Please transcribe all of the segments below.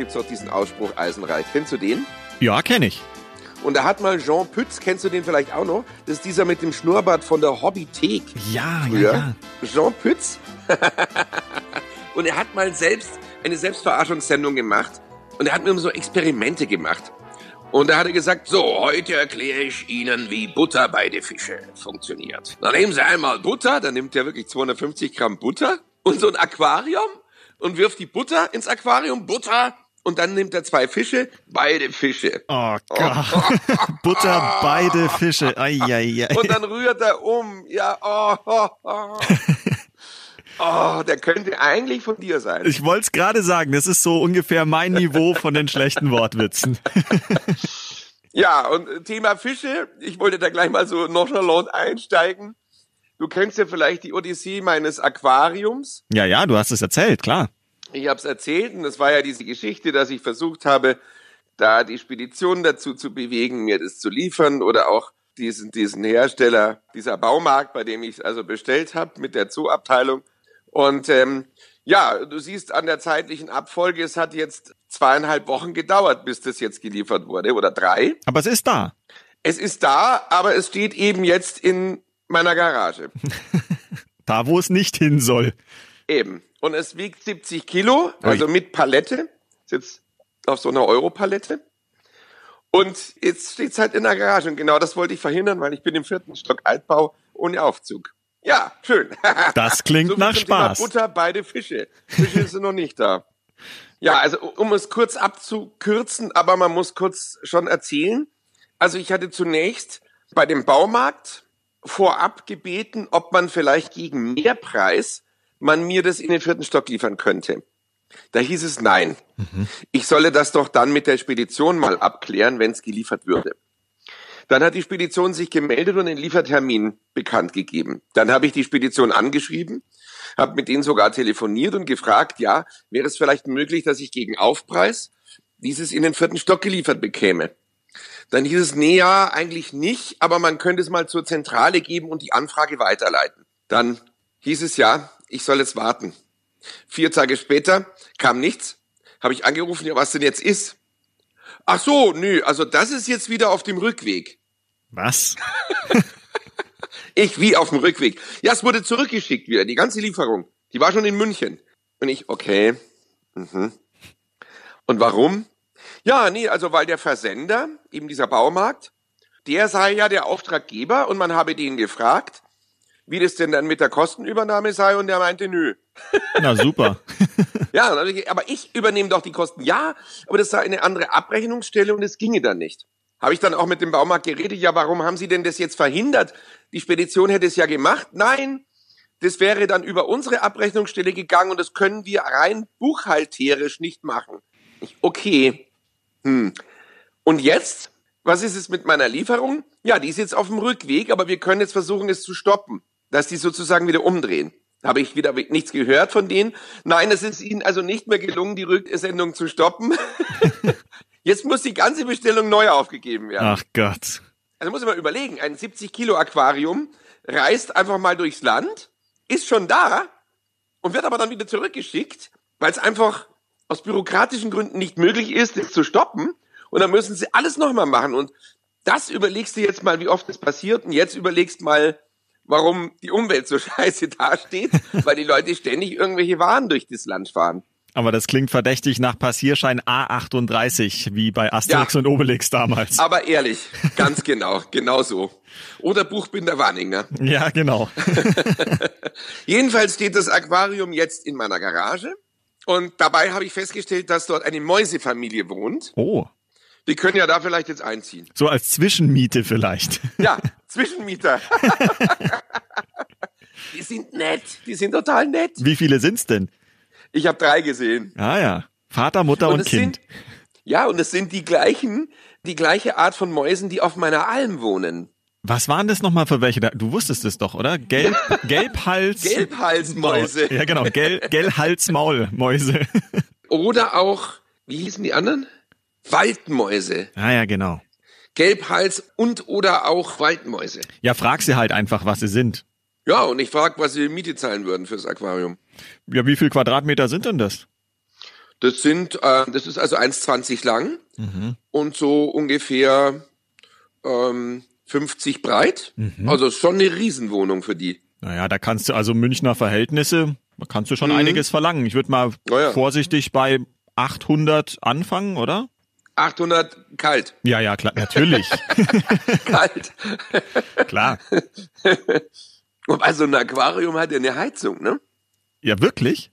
gibt es doch diesen Ausspruch Eisenreich. Kennst du den? Ja, kenne ich. Und da hat mal Jean Pütz, kennst du den vielleicht auch noch? Das ist dieser mit dem Schnurrbart von der Hobbythek. Ja, früher. ja, ja. Jean Pütz. und er hat mal selbst eine Selbstverarschungssendung gemacht. Und er hat mir immer so Experimente gemacht. Und da hat er gesagt, so, heute erkläre ich Ihnen, wie Butter bei den Fische funktioniert. Dann nehmen Sie einmal Butter, dann nimmt er wirklich 250 Gramm Butter und so ein Aquarium und wirft die Butter ins Aquarium, Butter, und dann nimmt er zwei Fische, beide Fische. Oh Gott. Butter, beide Fische. Ai, ai, ai. Und dann rührt er um. Ja, oh, oh, oh. Oh, der könnte eigentlich von dir sein. Ich wollte es gerade sagen, das ist so ungefähr mein Niveau von den schlechten Wortwitzen. Ja, und Thema Fische, ich wollte da gleich mal so nonchalant einsteigen. Du kennst ja vielleicht die Odyssee meines Aquariums. Ja, ja, du hast es erzählt, klar. Ich habe es erzählt und das war ja diese Geschichte, dass ich versucht habe, da die Spedition dazu zu bewegen, mir das zu liefern oder auch diesen, diesen Hersteller, dieser Baumarkt, bei dem ich es also bestellt habe mit der Zooabteilung. Und ähm, ja, du siehst an der zeitlichen Abfolge, es hat jetzt zweieinhalb Wochen gedauert, bis das jetzt geliefert wurde oder drei. Aber es ist da. Es ist da, aber es steht eben jetzt in meiner Garage. Da, wo es nicht hin soll. Eben. Und es wiegt 70 Kilo, also mit Palette. Ist jetzt auf so einer Europalette. Und jetzt steht's halt in der Garage. Und genau das wollte ich verhindern, weil ich bin im vierten Stock Altbau ohne Aufzug. Ja, schön. Das klingt So nach zum Thema Spaß. Butter, beide Fische. Fische sind noch nicht da. Ja, also um es kurz abzukürzen, aber man muss kurz schon erzählen. Also ich hatte zunächst bei dem Baumarkt vorab gebeten, ob man vielleicht gegen Mehrpreis man mir das in den vierten Stock liefern könnte. Da hieß es nein. Ich solle das doch dann mit der Spedition mal abklären, wenn es geliefert würde. Dann hat die Spedition sich gemeldet und den Liefertermin bekannt gegeben. Dann habe ich die Spedition angeschrieben, habe mit denen sogar telefoniert und gefragt, ja, wäre es vielleicht möglich, dass ich gegen Aufpreis dieses in den vierten Stock geliefert bekäme. Dann hieß es, nee, ja, eigentlich nicht, aber man könnte es mal zur Zentrale geben und die Anfrage weiterleiten. Dann hieß es, ja, ich soll jetzt warten. Vier Tage später kam nichts, habe ich angerufen, ja, was denn jetzt ist. Ach so, nö, also das ist jetzt wieder auf dem Rückweg. Was? Ich wie auf dem Rückweg. Ja, es wurde zurückgeschickt wieder, die ganze Lieferung. Die war schon in München. Und ich, okay. Mhm. Und warum? Ja, nee, also weil der Versender, eben dieser Baumarkt, der sei ja der Auftraggeber und man habe den gefragt, wie das denn dann mit der Kostenübernahme sei und der meinte, nö. Na super. Ja, aber ich übernehme doch die Kosten. Ja, aber das sei eine andere Abrechnungsstelle und es ginge dann nicht. Habe ich dann auch mit dem Baumarkt geredet, ja, warum haben Sie denn das jetzt verhindert? Die Spedition hätte es ja gemacht. Nein, das wäre dann über unsere Abrechnungsstelle gegangen und das können wir rein buchhalterisch nicht machen. Ich, okay. Hm. Und jetzt? Was ist es mit meiner Lieferung? Ja, die ist jetzt auf dem Rückweg, aber wir können jetzt versuchen, es zu stoppen, dass die sozusagen wieder umdrehen. Habe ich wieder nichts gehört von denen? Nein, es ist ihnen also nicht mehr gelungen, die Rücksendung zu stoppen. Jetzt muss die ganze Bestellung neu aufgegeben werden. Ach Gott. Also muss ich mal überlegen, ein 70 Kilo Aquarium reist einfach mal durchs Land, ist schon da und wird aber dann wieder zurückgeschickt, weil es einfach aus bürokratischen Gründen nicht möglich ist, es zu stoppen. Und dann müssen sie alles nochmal machen. Und das überlegst du jetzt mal, wie oft das passiert. Und jetzt überlegst mal, warum die Umwelt so scheiße dasteht, weil die Leute ständig irgendwelche Waren durch das Land fahren. Aber das klingt verdächtig nach Passierschein A38, wie bei Asterix Ja. und Obelix damals. Aber ehrlich, ganz genau, genau so. Oder Buchbinder Wanninger. Ja, genau. Jedenfalls steht das Aquarium jetzt in meiner Garage. Und dabei habe ich festgestellt, dass dort eine Mäusefamilie wohnt. Oh. Die können ja da vielleicht jetzt einziehen. So als Zwischenmiete vielleicht. Ja, Zwischenmieter. Die sind nett. Die sind total nett. Wie viele sind's denn? Ich habe drei gesehen. Ah ja. Vater, Mutter und, es Kind. sind Ja, und es sind die gleichen, die gleiche Art von Mäusen, die auf meiner Alm wohnen. Was waren das nochmal für welche? Du wusstest es doch, oder? Gelb, Gelbhals. Gelbhalsmäuse. Ja, genau. Gel, Gelbhalsmaulmäuse. Oder auch, wie hießen die anderen? Waldmäuse. Ah ja, genau. Gelbhals und oder auch Waldmäuse. Ja, frag sie halt einfach, was sie sind. Ja, und ich frage, was sie Miete zahlen würden fürs Aquarium. Ja, wie viel Quadratmeter sind denn das? Das sind, äh, das ist also 1,20 lang und so ungefähr ähm, 50 breit. Also ist schon eine Riesenwohnung für die. Naja, da kannst du also Münchner Verhältnisse, da kannst du schon einiges verlangen. Ich würde mal Oh ja. vorsichtig bei 800 anfangen, oder? 800 kalt, Ja, ja, klar, natürlich. kalt. klar. Wobei so ein Aquarium hat ja eine Heizung, ne? Ja, wirklich?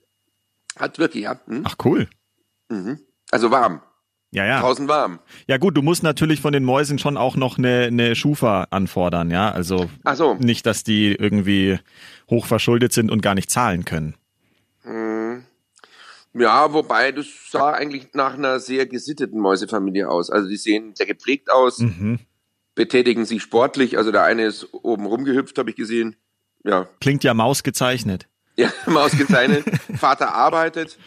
Hat wirklich, ja. Hm? Ach, cool. Also warm. Ja, ja. Draußen warm. Ja gut, du musst natürlich von den Mäusen schon auch noch eine, eine Schufa anfordern, ja. Also Ach so. nicht, dass die irgendwie hochverschuldet sind und gar nicht zahlen können. Ja, wobei das sah eigentlich nach einer sehr gesitteten Mäusefamilie aus. Also die sehen sehr gepflegt aus, Mhm. betätigen sich sportlich. Also der eine ist oben rumgehüpft, habe ich gesehen. Ja, Klingt ja mausgezeichnet. ja, Maus gezeichnet. Vater arbeitet.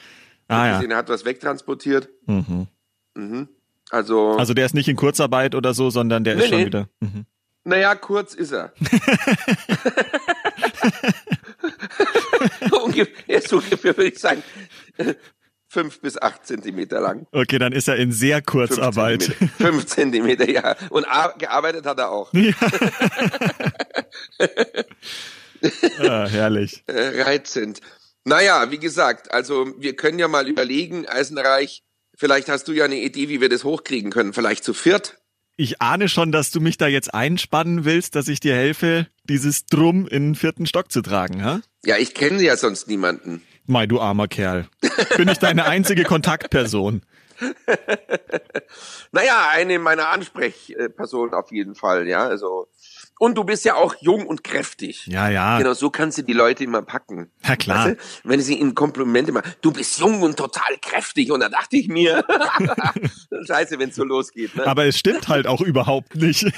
Ah ja. gesehen, er hat was wegtransportiert. Mhm. Mhm. Also, Also der ist nicht in Kurzarbeit oder so, sondern der Nee, ist schon nee. wieder. Mhm. naja, kurz ist er. er ist ungefähr, würde ich sagen, fünf bis acht Zentimeter lang. Okay, dann ist er in sehr Fünf Kurzarbeit. Zentimeter. Fünf Zentimeter, ja. Und ar- gearbeitet hat er auch. Ah, herrlich. Äh, reizend. Naja, wie gesagt, also wir können ja mal überlegen, Eisenreich, vielleicht hast du ja eine Idee, wie wir das hochkriegen können. Vielleicht zu viert. Ich ahne schon, dass du mich da jetzt einspannen willst, dass ich dir helfe, dieses Drum in den vierten Stock zu tragen, ha? Ja, ich kenne ja sonst niemanden. Mei, du armer Kerl. Bin ich deine einzige Kontaktperson? Naja, eine meiner Ansprechpersonen auf jeden Fall, ja. Also und du bist ja auch jung und kräftig. Ja, ja. Genau, so kannst du die Leute immer packen. Ja, klar. Weißt du? Wenn sie ihnen Komplimente machen, du bist jung und total kräftig. Und da dachte ich mir, scheiße, wenn es so losgeht. Ne? Aber es stimmt halt auch überhaupt nicht.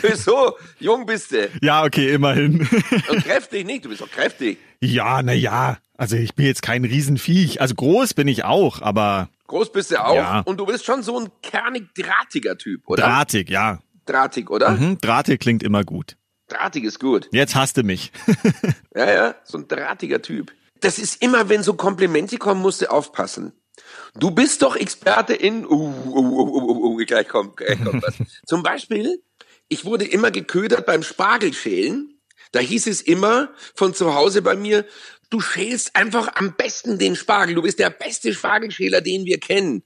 Wieso? Jung bist du. ja, okay, immerhin. Und kräftig nicht, du bist doch kräftig. ja, na ja. Also ich bin jetzt kein Riesenviech. Also groß bin ich auch, aber Groß bist du auch. Ja. Und du bist schon so ein kernig drahtiger Typ, oder? drahtig, ja. Drahtig, oder? Hm, drahtig klingt immer gut. Drahtig ist gut. Jetzt hasst du mich. Ja, ja, so ein drahtiger Typ. Das ist immer, wenn so Komplimente kommen, musst du aufpassen. Du bist doch Experte in, uh, uh, uh, uh, uh, uh, gleich kommt, gleich kommt was. Zum Beispiel, ich wurde immer geködert beim Spargelschälen. Da hieß es immer von zu Hause bei mir, du schälst einfach am besten den Spargel. Du bist der beste Spargelschäler, den wir kennen.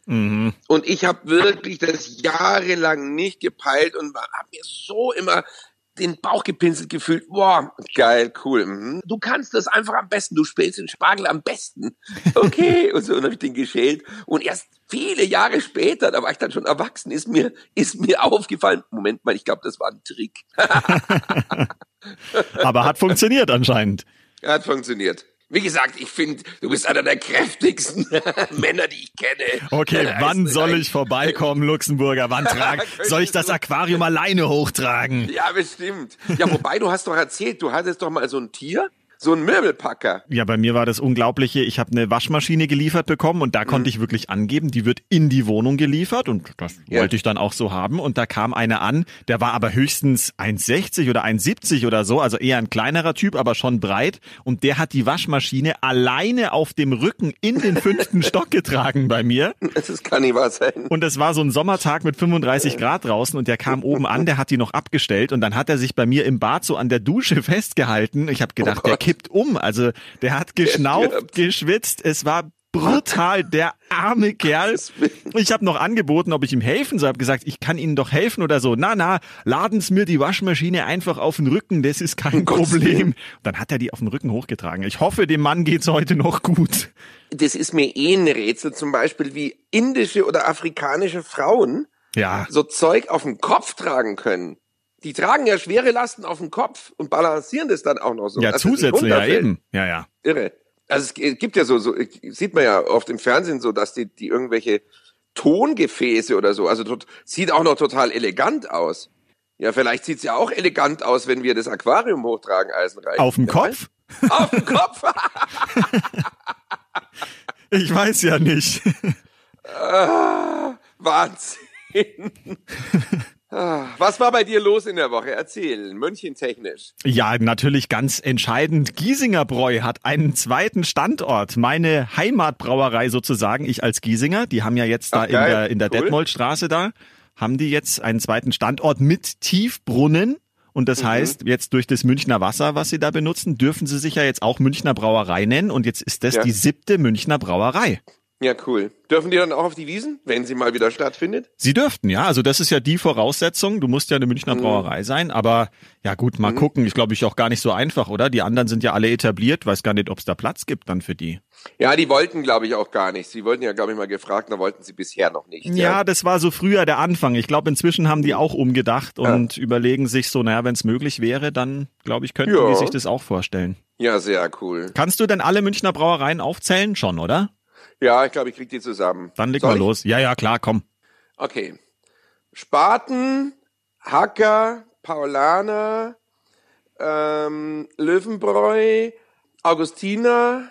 Und ich habe wirklich das jahrelang nicht gepeilt und habe mir so immer den Bauch gepinselt gefühlt. Boah, geil, cool. Mhm. Du kannst das einfach am besten. Du spielst den Spargel am besten. Okay. und so, und habe ich den geschält. Und erst viele Jahre später, da war ich dann schon erwachsen, ist mir, ist mir aufgefallen, Moment mal, ich glaube, das war ein Trick. Aber hat funktioniert anscheinend. Hat funktioniert. Wie gesagt, ich finde, du bist einer der kräftigsten Männer, die ich kenne. Okay, Ja, wann ist soll ein- ich vorbeikommen, Luxemburger? Wann tragen? Soll ich das Aquarium alleine hochtragen? Ja, bestimmt. Ja, wobei, du hast doch erzählt, du hattest doch mal so ein Tier, so ein Möbelpacker. Ja, bei mir war das Unglaubliche. Ich habe eine Waschmaschine geliefert bekommen und da konnte ich wirklich angeben, die wird in die Wohnung geliefert und das Ja. wollte ich dann auch so haben. Und da kam einer an, der war aber höchstens 1,60 oder 1,70 oder so, also eher ein kleinerer Typ, aber schon breit. Und der hat die Waschmaschine alleine auf dem Rücken in den fünften Stock getragen bei mir. Das kann nicht wahr sein. Und es war so ein Sommertag mit 35 Grad draußen und der kam oben an, der hat die noch abgestellt und dann hat er sich bei mir im Bad so an der Dusche festgehalten. Ich habe gedacht, Oh der. Kippt um. Also der hat geschnauft, geschwitzt. Es war brutal, der arme Kerl. Ich habe noch angeboten, ob ich ihm helfen soll. Hab gesagt, ich kann Ihnen doch helfen oder so. Na, na, laden Sie mir die Waschmaschine einfach auf den Rücken, das ist kein Um Problem. Dann hat er die auf den Rücken hochgetragen. Ich hoffe, dem Mann geht's heute noch gut. Das ist mir eh ein Rätsel, zum Beispiel wie indische oder afrikanische Frauen Ja, so Zeug auf dem Kopf tragen können. Die tragen ja schwere Lasten auf dem Kopf und balancieren das dann auch noch so. ja es nicht zusätzlich, ja eben. Ja, ja. Irre. Also es gibt ja so, so sieht man ja oft im Fernsehen so, dass die, die irgendwelche Tongefäße oder so, also tot, sieht auch noch total elegant aus. Ja, vielleicht sieht's ja auch elegant aus, wenn wir das Aquarium hochtragen, Eisenreich. Auf dem Kopf? Auf dem Kopf? ich weiß ja nicht. ah, Wahnsinn. Ah, was war bei dir los in der Woche? Erzähl, München technisch. Ja, natürlich ganz entscheidend. Giesinger Bräu hat einen zweiten Standort. Meine Heimatbrauerei sozusagen, ich als Giesinger, die haben ja jetzt da Ach, in der, in der cool. Detmoldstraße da, haben die jetzt einen zweiten Standort mit Tiefbrunnen. Und das mhm. heißt, jetzt durch das Münchner Wasser, was sie da benutzen, dürfen sie sich ja jetzt auch Münchner Brauerei nennen. Und jetzt ist das ja. die siebte Münchner Brauerei. Ja, cool. Dürfen die dann auch auf die Wiesen, wenn sie mal wieder stattfindet? Sie dürften, ja. Also das ist ja die Voraussetzung. Du musst ja eine Münchner mhm. Brauerei mhm. sein. Aber ja gut, mal mhm. gucken. Ich glaube, ich auch gar nicht so einfach, oder? Die anderen sind ja alle etabliert. Weiß gar nicht, ob es da Platz gibt dann für die. Ja, die wollten, glaube ich, auch gar nicht. Sie wollten ja, glaube ich, mal gefragt, da wollten sie bisher noch nicht. Ja, ja. das war so früher der Anfang. Ich glaube, inzwischen haben die auch umgedacht und ja. überlegen sich so, naja, wenn es möglich wäre, dann, glaube ich, könnten ja. die sich das auch vorstellen. Ja, sehr cool. Kannst du denn alle Münchner Brauereien aufzählen? Schon, oder? Ja, ich glaube, ich krieg die zusammen. Dann leg Soll mal ich? los. Ja, ja, klar, komm. Okay. Spaten, Hacker, Paulaner, ähm, Löwenbräu, Augustiner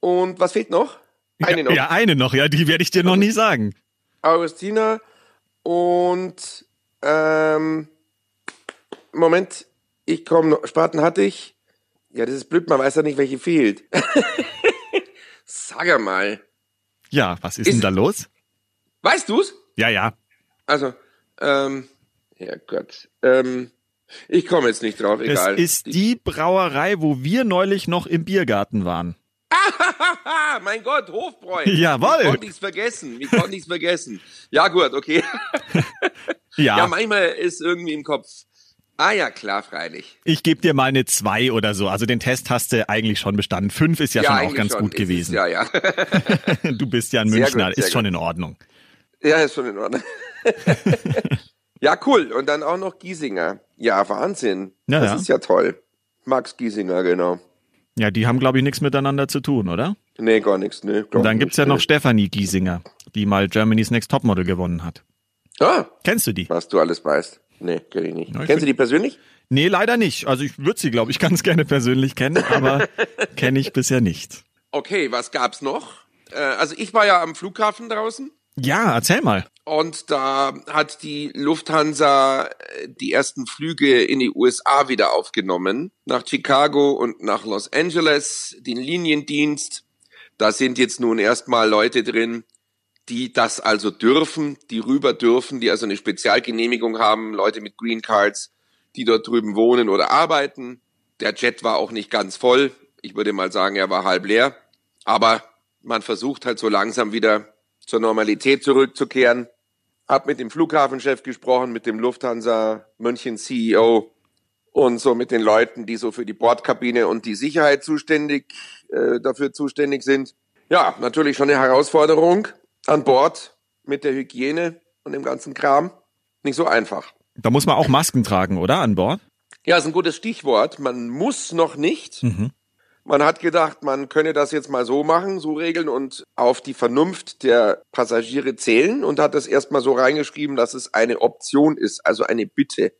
und was fehlt noch? Eine ja, noch. Ja, eine noch, ja, die werde ich dir noch nie sagen. Augustiner und ähm, Moment, ich komme noch. Spaten hatte ich. Ja, das ist blöd, man weiß ja nicht, welche fehlt. Sag mal. Ja, was ist, ist denn da los? Weißt du's? Ja, ja. Also, ähm, Herrgott, ähm, ich komme jetzt nicht drauf, egal. Das ist die Brauerei, wo wir neulich noch im Biergarten waren. mein Gott, Hofbräu. Jawohl. Wie konnte ich's vergessen? Wie konnte ich's vergessen? Ja, gut, okay. ja. Ja, manchmal ist irgendwie im Kopf Ah ja, klar, freilich. Ich gebe dir mal eine zwei oder so. Also den Test hast du eigentlich schon bestanden. Fünf ist ja, ja schon auch ganz schon. gut gewesen. Es, ja, ja. du bist ja ein Münchner, gut, ist schon gut. in Ordnung. Ja, ist schon in Ordnung. ja, cool. Und dann auch noch Giesinger. Ja, Wahnsinn. Ja, das ja. ist ja toll. Max Giesinger, genau. Ja, die haben, glaube ich, nichts miteinander zu tun, oder? Nee, gar nichts. Nee, Und dann gibt's ja noch Stefanie Giesinger, die mal Germany's Next Topmodel gewonnen hat. Ah. Kennst du die? Was du alles weißt. Nee, kenne ich nicht. Ja, ich Kennst du die persönlich? Nee, leider nicht. Also ich würde sie, glaube ich, ganz gerne persönlich kennen, aber kenne ich bisher nicht. Okay, was gab's noch? Äh, also ich war ja am Flughafen draußen. Ja, erzähl mal. Und da hat die Lufthansa äh, die ersten Flüge in die USA wieder aufgenommen. Nach Chicago und nach Los Angeles, den Liniendienst. Da sind jetzt nun erstmal Leute drin, die das also dürfen, die rüber dürfen, die also eine Spezialgenehmigung haben, Leute mit Green Cards, die dort drüben wohnen oder arbeiten. Der Jet war auch nicht ganz voll. Ich würde mal sagen, er war halb leer. Aber man versucht halt so langsam wieder zur Normalität zurückzukehren. Hab mit dem Flughafenchef gesprochen, mit dem Lufthansa München CEO und so mit den Leuten, die so für die Bordkabine und die Sicherheit zuständig, äh, dafür zuständig sind. Ja, natürlich schon eine Herausforderung an Bord mit der Hygiene und dem ganzen Kram nicht so einfach. Da muss man auch Masken tragen, oder, an Bord? Ja, ist ein gutes Stichwort. Man muss noch nicht. Mhm. Man hat gedacht, man könne das jetzt mal so machen, so regeln und auf die Vernunft der Passagiere zählen und hat das erstmal so reingeschrieben, dass es eine Option ist, also eine Bitte.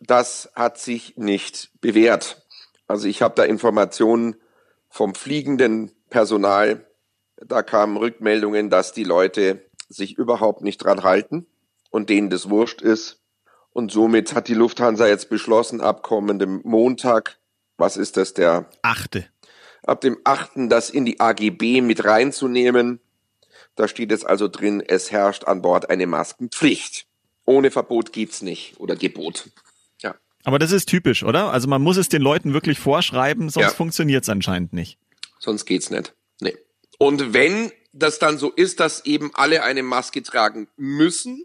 Das hat sich nicht bewährt. Also ich habe da Informationen vom fliegenden Personal, da kamen Rückmeldungen, dass die Leute sich überhaupt nicht dran halten und denen das wurscht ist. Und somit hat die Lufthansa jetzt beschlossen, ab kommendem Montag, was ist das, der achte, ab dem achten, das in die AGB mit reinzunehmen. Da steht jetzt also drin, es herrscht an Bord eine Maskenpflicht. Ohne Verbot geht's nicht oder Gebot. Ja. Aber das ist typisch, oder? Also man muss es den Leuten wirklich vorschreiben, sonst ja. funktioniert's anscheinend nicht. Sonst geht's nicht. Nee. Und wenn das dann so ist, dass eben alle eine Maske tragen müssen,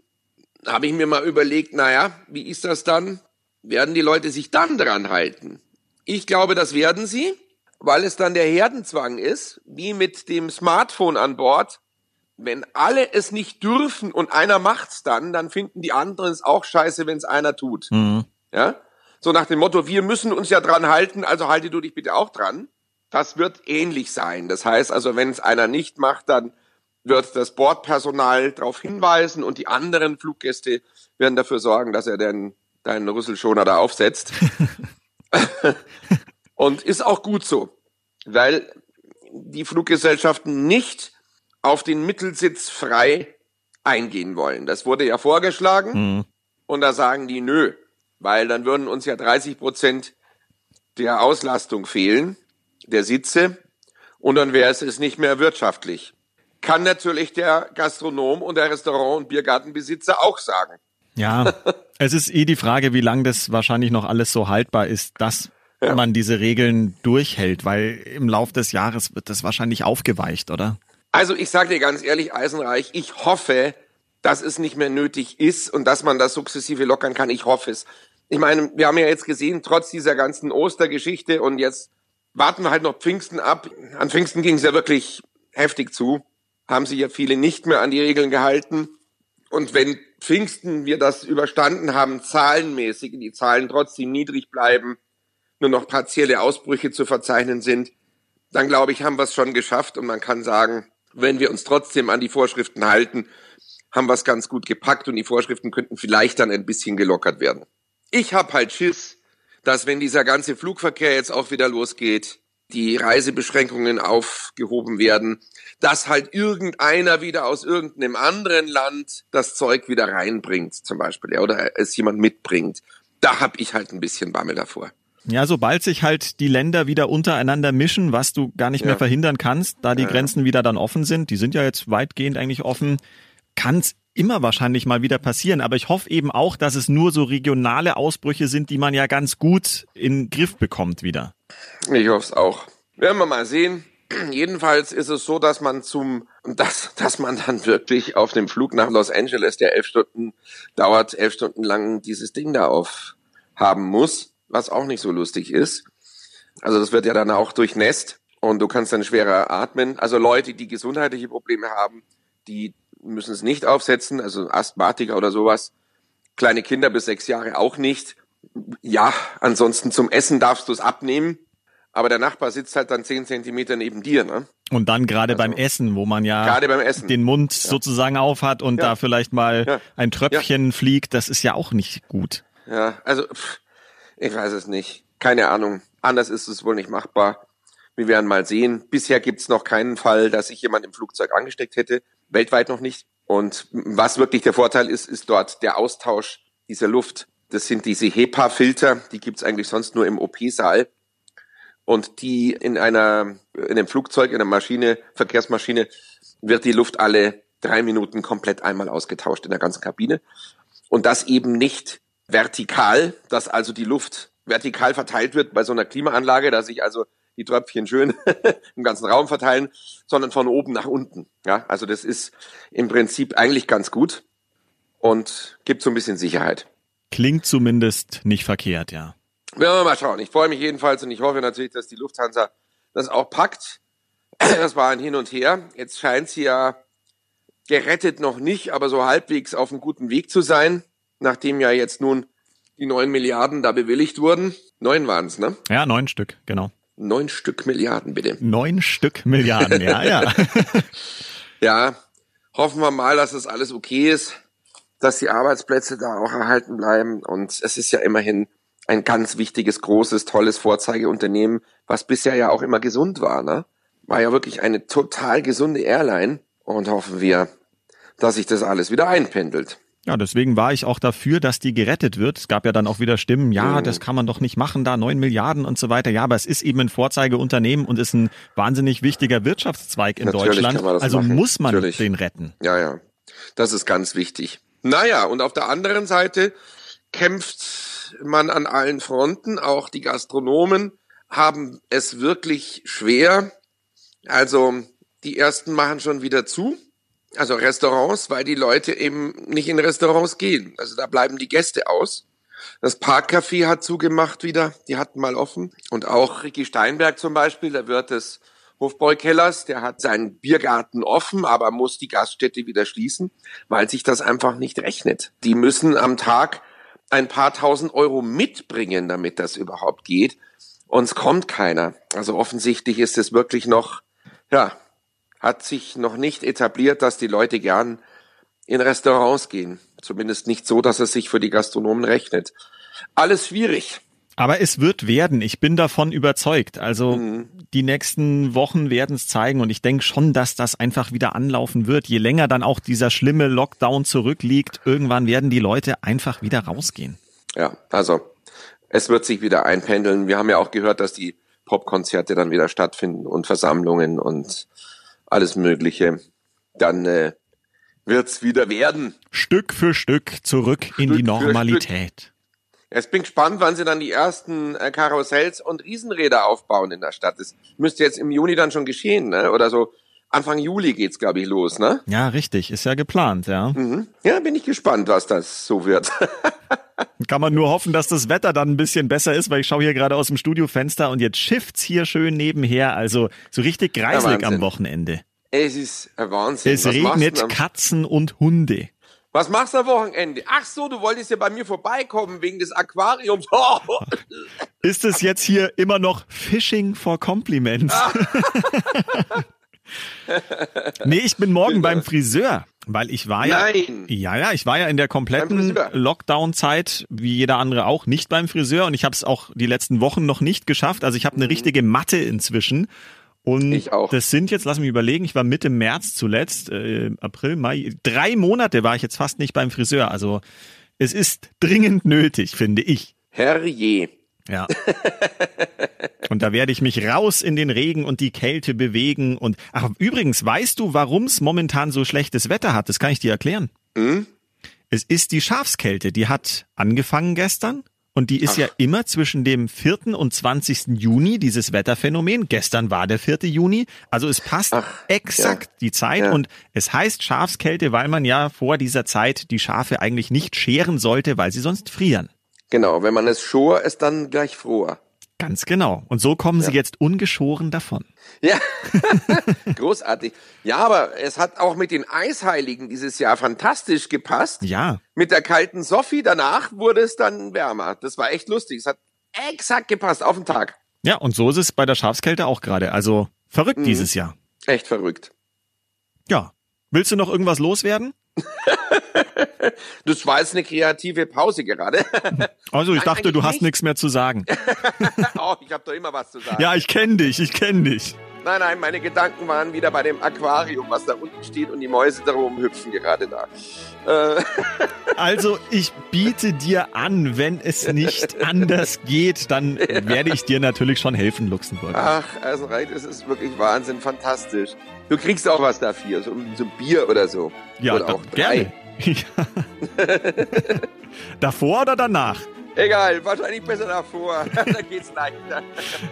habe ich mir mal überlegt, naja, wie ist das dann? Werden die Leute sich dann dran halten? Ich glaube, das werden sie, weil es dann der Herdenzwang ist, wie mit dem Smartphone an Bord. Wenn alle es nicht dürfen und einer macht's dann, dann finden die anderen es auch scheiße, wenn es einer tut. Mhm. Ja? So nach dem Motto, wir müssen uns ja dran halten, also halte du dich bitte auch dran. Das wird ähnlich sein. Das heißt also, wenn es einer nicht macht, dann wird das Bordpersonal darauf hinweisen und die anderen Fluggäste werden dafür sorgen, dass er den deinen Rüsselschoner da aufsetzt. und ist auch gut so, weil die Fluggesellschaften nicht auf den Mittelsitz frei eingehen wollen. Das wurde ja vorgeschlagen mhm. und da sagen die nö, weil dann würden uns ja 30 Prozent der Auslastung fehlen, der Sitze und dann wäre es, es nicht mehr wirtschaftlich. Kann natürlich der Gastronom und der Restaurant- und Biergartenbesitzer auch sagen. Ja, es ist eh die Frage, wie lange das wahrscheinlich noch alles so haltbar ist, dass ja. man diese Regeln durchhält, weil im Lauf des Jahres wird das wahrscheinlich aufgeweicht, oder? Also ich sage dir ganz ehrlich, Eisenreich, ich hoffe, dass es nicht mehr nötig ist und dass man das sukzessive lockern kann. Ich hoffe es. Ich meine, wir haben ja jetzt gesehen, trotz dieser ganzen Ostergeschichte und jetzt warten wir halt noch Pfingsten ab. An Pfingsten ging es ja wirklich heftig zu. Haben sich ja viele nicht mehr an die Regeln gehalten. Und wenn Pfingsten wir das überstanden haben, zahlenmäßig, die Zahlen trotzdem niedrig bleiben, nur noch partielle Ausbrüche zu verzeichnen sind, dann glaube ich, haben wir es schon geschafft und man kann sagen, wenn wir uns trotzdem an die Vorschriften halten, haben wir es ganz gut gepackt und die Vorschriften könnten vielleicht dann ein bisschen gelockert werden. Ich habe halt Schiss, dass wenn dieser ganze Flugverkehr jetzt auch wieder losgeht, die Reisebeschränkungen aufgehoben werden, dass halt irgendeiner wieder aus irgendeinem anderen Land das Zeug wieder reinbringt, zum Beispiel, ja, oder es jemand mitbringt. Da habe ich halt ein bisschen Bammel davor. Ja, sobald sich halt die Länder wieder untereinander mischen, was du gar nicht ja. mehr verhindern kannst, da die ja, Grenzen wieder dann offen sind, die sind ja jetzt weitgehend eigentlich offen, kann es immer wahrscheinlich mal wieder passieren. Aber ich hoffe eben auch, dass es nur so regionale Ausbrüche sind, die man ja ganz gut in den Griff bekommt wieder. Ich hoffe es auch. Werden wir mal sehen. Jedenfalls ist es so, dass man zum, dass, dass man dann wirklich auf dem Flug nach Los Angeles, der elf Stunden dauert, elf Stunden lang dieses Ding da aufhaben muss was auch nicht so lustig ist. Also das wird ja dann auch durchnässt und du kannst dann schwerer atmen. Also Leute, die gesundheitliche Probleme haben, die müssen es nicht aufsetzen, also Asthmatiker oder sowas. Kleine Kinder bis sechs Jahre auch nicht. Ja, ansonsten zum Essen darfst du es abnehmen. Aber der Nachbar sitzt halt dann zehn Zentimeter neben dir, ne? Und dann gerade also, beim Essen, wo man ja den Mund ja. sozusagen auf hat und ja. da vielleicht mal ja. ein Tröpfchen fliegt, das ist ja auch nicht gut. Ja, also pff, ich weiß es nicht. Keine Ahnung. Anders ist es wohl nicht machbar. Wir werden mal sehen. Bisher gibt es noch keinen Fall, dass sich jemand im Flugzeug angesteckt hätte. Weltweit noch nicht. Und was wirklich der Vorteil ist, ist dort der Austausch dieser Luft. Das sind diese HEPA-Filter, die gibt es eigentlich sonst nur im OP-Saal. Und die in einer, in einem Flugzeug, in einer Maschine, Verkehrsmaschine, wird die Luft alle drei Minuten komplett einmal ausgetauscht in der ganzen Kabine. Und das eben nicht vertikal, dass also die Luft vertikal verteilt wird bei so einer Klimaanlage, dass sich also die Tröpfchen schön im ganzen Raum verteilen, sondern von oben nach unten. Ja, also das ist im Prinzip eigentlich ganz gut und gibt so ein bisschen Sicherheit. Klingt zumindest nicht verkehrt, ja. Werden wir mal schauen. Ich freue mich jedenfalls und ich hoffe natürlich, dass die Lufthansa das auch packt. Das war ein Hin und Her. Jetzt scheint sie ja gerettet noch nicht, aber so halbwegs auf einem guten Weg zu sein nachdem ja jetzt nun die neun Milliarden da bewilligt wurden. Neun waren es, ne? Ja, neun Stück, genau. Neun Stück Milliarden, bitte. Neun Stück Milliarden, ja, ja. ja, hoffen wir mal, dass das alles okay ist, dass die Arbeitsplätze da auch erhalten bleiben. Und es ist ja immerhin ein ganz wichtiges, großes, tolles Vorzeigeunternehmen, was bisher ja auch immer gesund war, ne? War ja wirklich eine total gesunde Airline. Und hoffen wir, dass sich das alles wieder einpendelt. Ja, deswegen war ich auch dafür, dass die gerettet wird. Es gab ja dann auch wieder Stimmen, ja, das kann man doch nicht machen, da neun Milliarden und so weiter. Ja, aber es ist eben ein Vorzeigeunternehmen und ist ein wahnsinnig wichtiger Wirtschaftszweig in Natürlich Deutschland. Also machen. muss man Natürlich. den retten. Ja, ja. Das ist ganz wichtig. Naja, und auf der anderen Seite kämpft man an allen Fronten. Auch die Gastronomen haben es wirklich schwer. Also die ersten machen schon wieder zu also Restaurants, weil die Leute eben nicht in Restaurants gehen. Also da bleiben die Gäste aus. Das Parkcafé hat zugemacht wieder, die hatten mal offen. Und auch Ricky Steinberg zum Beispiel, der Wirt des Hofbräukellers, der hat seinen Biergarten offen, aber muss die Gaststätte wieder schließen, weil sich das einfach nicht rechnet. Die müssen am Tag ein paar tausend Euro mitbringen, damit das überhaupt geht. und es kommt keiner. Also offensichtlich ist es wirklich noch, ja, hat sich noch nicht etabliert, dass die Leute gern in Restaurants gehen. Zumindest nicht so, dass es sich für die Gastronomen rechnet. Alles schwierig. Aber es wird werden. Ich bin davon überzeugt. Also mhm. die nächsten Wochen werden es zeigen und ich denke schon, dass das einfach wieder anlaufen wird. Je länger dann auch dieser schlimme Lockdown zurückliegt, irgendwann werden die Leute einfach wieder rausgehen. Ja, also es wird sich wieder einpendeln. Wir haben ja auch gehört, dass die Popkonzerte dann wieder stattfinden und Versammlungen und alles Mögliche. Dann äh, wird's wieder werden. Stück für Stück zurück Stück in die Normalität. Jetzt bin gespannt, wann sie dann die ersten äh, Karussells und Riesenräder aufbauen in der Stadt. Das müsste jetzt im Juni dann schon geschehen, ne? Oder so Anfang Juli geht's, glaube ich, los, ne? Ja, richtig. Ist ja geplant, ja. Mhm. Ja, bin ich gespannt, was das so wird. Kann man nur hoffen, dass das Wetter dann ein bisschen besser ist, weil ich schaue hier gerade aus dem Studiofenster und jetzt schifft's hier schön nebenher. Also so richtig greiselig ja, am Wochenende. Es ist ein Wahnsinn. Es was regnet Katzen und Hunde. Was machst du am Wochenende? Ach so, du wolltest ja bei mir vorbeikommen wegen des Aquariums. Ist es jetzt hier immer noch Fishing for Compliments? nee, ich bin morgen beim Friseur, weil ich war ja, Nein. ja, ja, ich war ja in der kompletten Lockdown-Zeit, wie jeder andere auch, nicht beim Friseur und ich habe es auch die letzten Wochen noch nicht geschafft. Also ich habe eine mhm. richtige Matte inzwischen und ich auch. das sind jetzt, lass mich überlegen, ich war Mitte März zuletzt, äh, April, Mai, drei Monate war ich jetzt fast nicht beim Friseur. Also es ist dringend nötig, finde ich. Herrje. Ja. und da werde ich mich raus in den Regen und die Kälte bewegen. Und ach, übrigens, weißt du, warum es momentan so schlechtes Wetter hat? Das kann ich dir erklären. Hm? Es ist die Schafskälte. Die hat angefangen gestern und die ist Ach. ja immer zwischen dem 4. und 20. Juni, dieses Wetterphänomen. Gestern war der 4. Juni. Also es passt Ach, exakt ja. die Zeit. Ja. Und es heißt Schafskälte, weil man ja vor dieser Zeit die Schafe eigentlich nicht scheren sollte, weil sie sonst frieren. Genau, wenn man es schor, ist dann gleich froher. Ganz genau. Und so kommen ja. sie jetzt ungeschoren davon. Ja, großartig. Ja, aber es hat auch mit den Eisheiligen dieses Jahr fantastisch gepasst. Ja. Mit der kalten Sophie danach wurde es dann wärmer. Das war echt lustig. Es hat exakt gepasst auf den Tag. Ja, und so ist es bei der Schafskälte auch gerade. Also verrückt mhm. dieses Jahr. Echt verrückt. Ja. Willst du noch irgendwas loswerden? das war jetzt eine kreative Pause gerade. Also ich dachte, du hast nicht. nichts mehr zu sagen. oh, ich habe doch immer was zu sagen. Ja, ich kenne dich, ich kenne dich. Nein, nein, meine Gedanken waren wieder bei dem Aquarium, was da unten steht und die Mäuse darum hüpfen gerade da. Äh. Also ich biete dir an, wenn es nicht anders geht, dann werde ich dir natürlich schon helfen, Luxemburg. Ach, also Reit, es ist wirklich Wahnsinn, fantastisch. Du kriegst auch was dafür, so, so ein Bier oder so. Ja, oder auch drei. gerne. Davor oder danach? Egal, wahrscheinlich besser davor. da geht's leichter.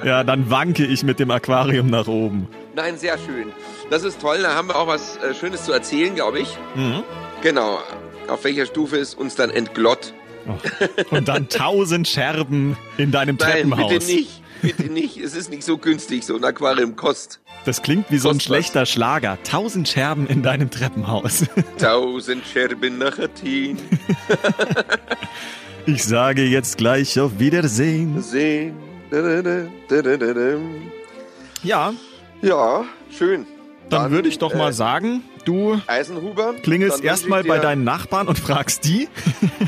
ja, dann wanke ich mit dem Aquarium nach oben. Nein, sehr schön. Das ist toll. Da haben wir auch was äh, Schönes zu erzählen, glaube ich. Mhm. Genau. Auf welcher Stufe es uns dann entglott. Oh. Und dann tausend Scherben in deinem Nein, Treppenhaus. Bitte nicht. Bitte nicht. Es ist nicht so günstig. So ein Aquarium kostet. Das klingt wie so ein schlechter was. Schlager. Tausend Scherben in deinem Treppenhaus. Tausend Scherben nach Athen. Ich sage jetzt gleich auf Wiedersehen. Sehen. Ja. Ja, schön. Dann, dann würde ich doch äh, mal sagen, du Eisenhuber, klingelst erstmal bei deinen Nachbarn und fragst die.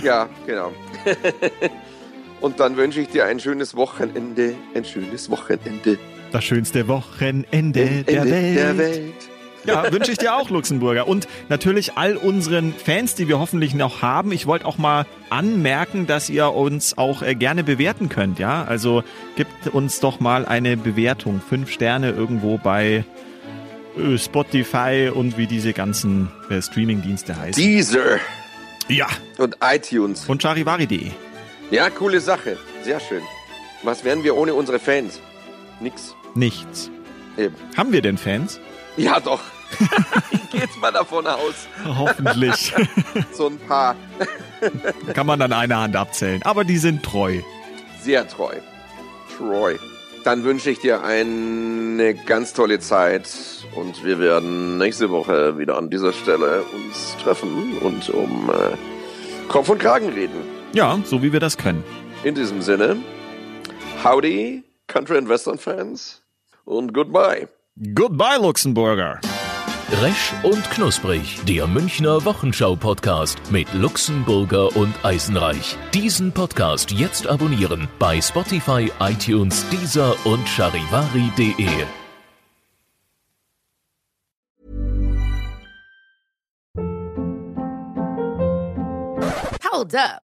ja, genau. und dann wünsche ich dir ein schönes Wochenende, ein schönes Wochenende. Das schönste Wochenende Ende der, Welt. der Welt. Ja, wünsche ich dir auch, Luxemburger. Und natürlich all unseren Fans, die wir hoffentlich noch haben. Ich wollte auch mal anmerken, dass ihr uns auch äh, gerne bewerten könnt. Ja, also gibt uns doch mal eine Bewertung. Fünf Sterne irgendwo bei äh, Spotify und wie diese ganzen äh, Streaming-Dienste heißen. Deezer. Ja. Und iTunes. Und charivari.de. Ja, coole Sache. Sehr schön. Was wären wir ohne unsere Fans? Nix. Nichts. Eben. Haben wir denn Fans? Ja, doch. ich gehe jetzt mal davon aus. Hoffentlich. so ein paar. Kann man an einer Hand abzählen. Aber die sind treu. Sehr treu. Treu. Dann wünsche ich dir eine ganz tolle Zeit und wir werden nächste Woche wieder an dieser Stelle uns treffen und um äh, Kopf und Kragen reden. Ja, so wie wir das können. In diesem Sinne, howdy Country- and Western-Fans und goodbye. Goodbye, Luxemburger. Resch und Knusprig, der Münchner Wochenschau-Podcast mit Luxemburger und Eisenreich. Diesen Podcast jetzt abonnieren bei Spotify, iTunes, Deezer und charivari.de. Hold up.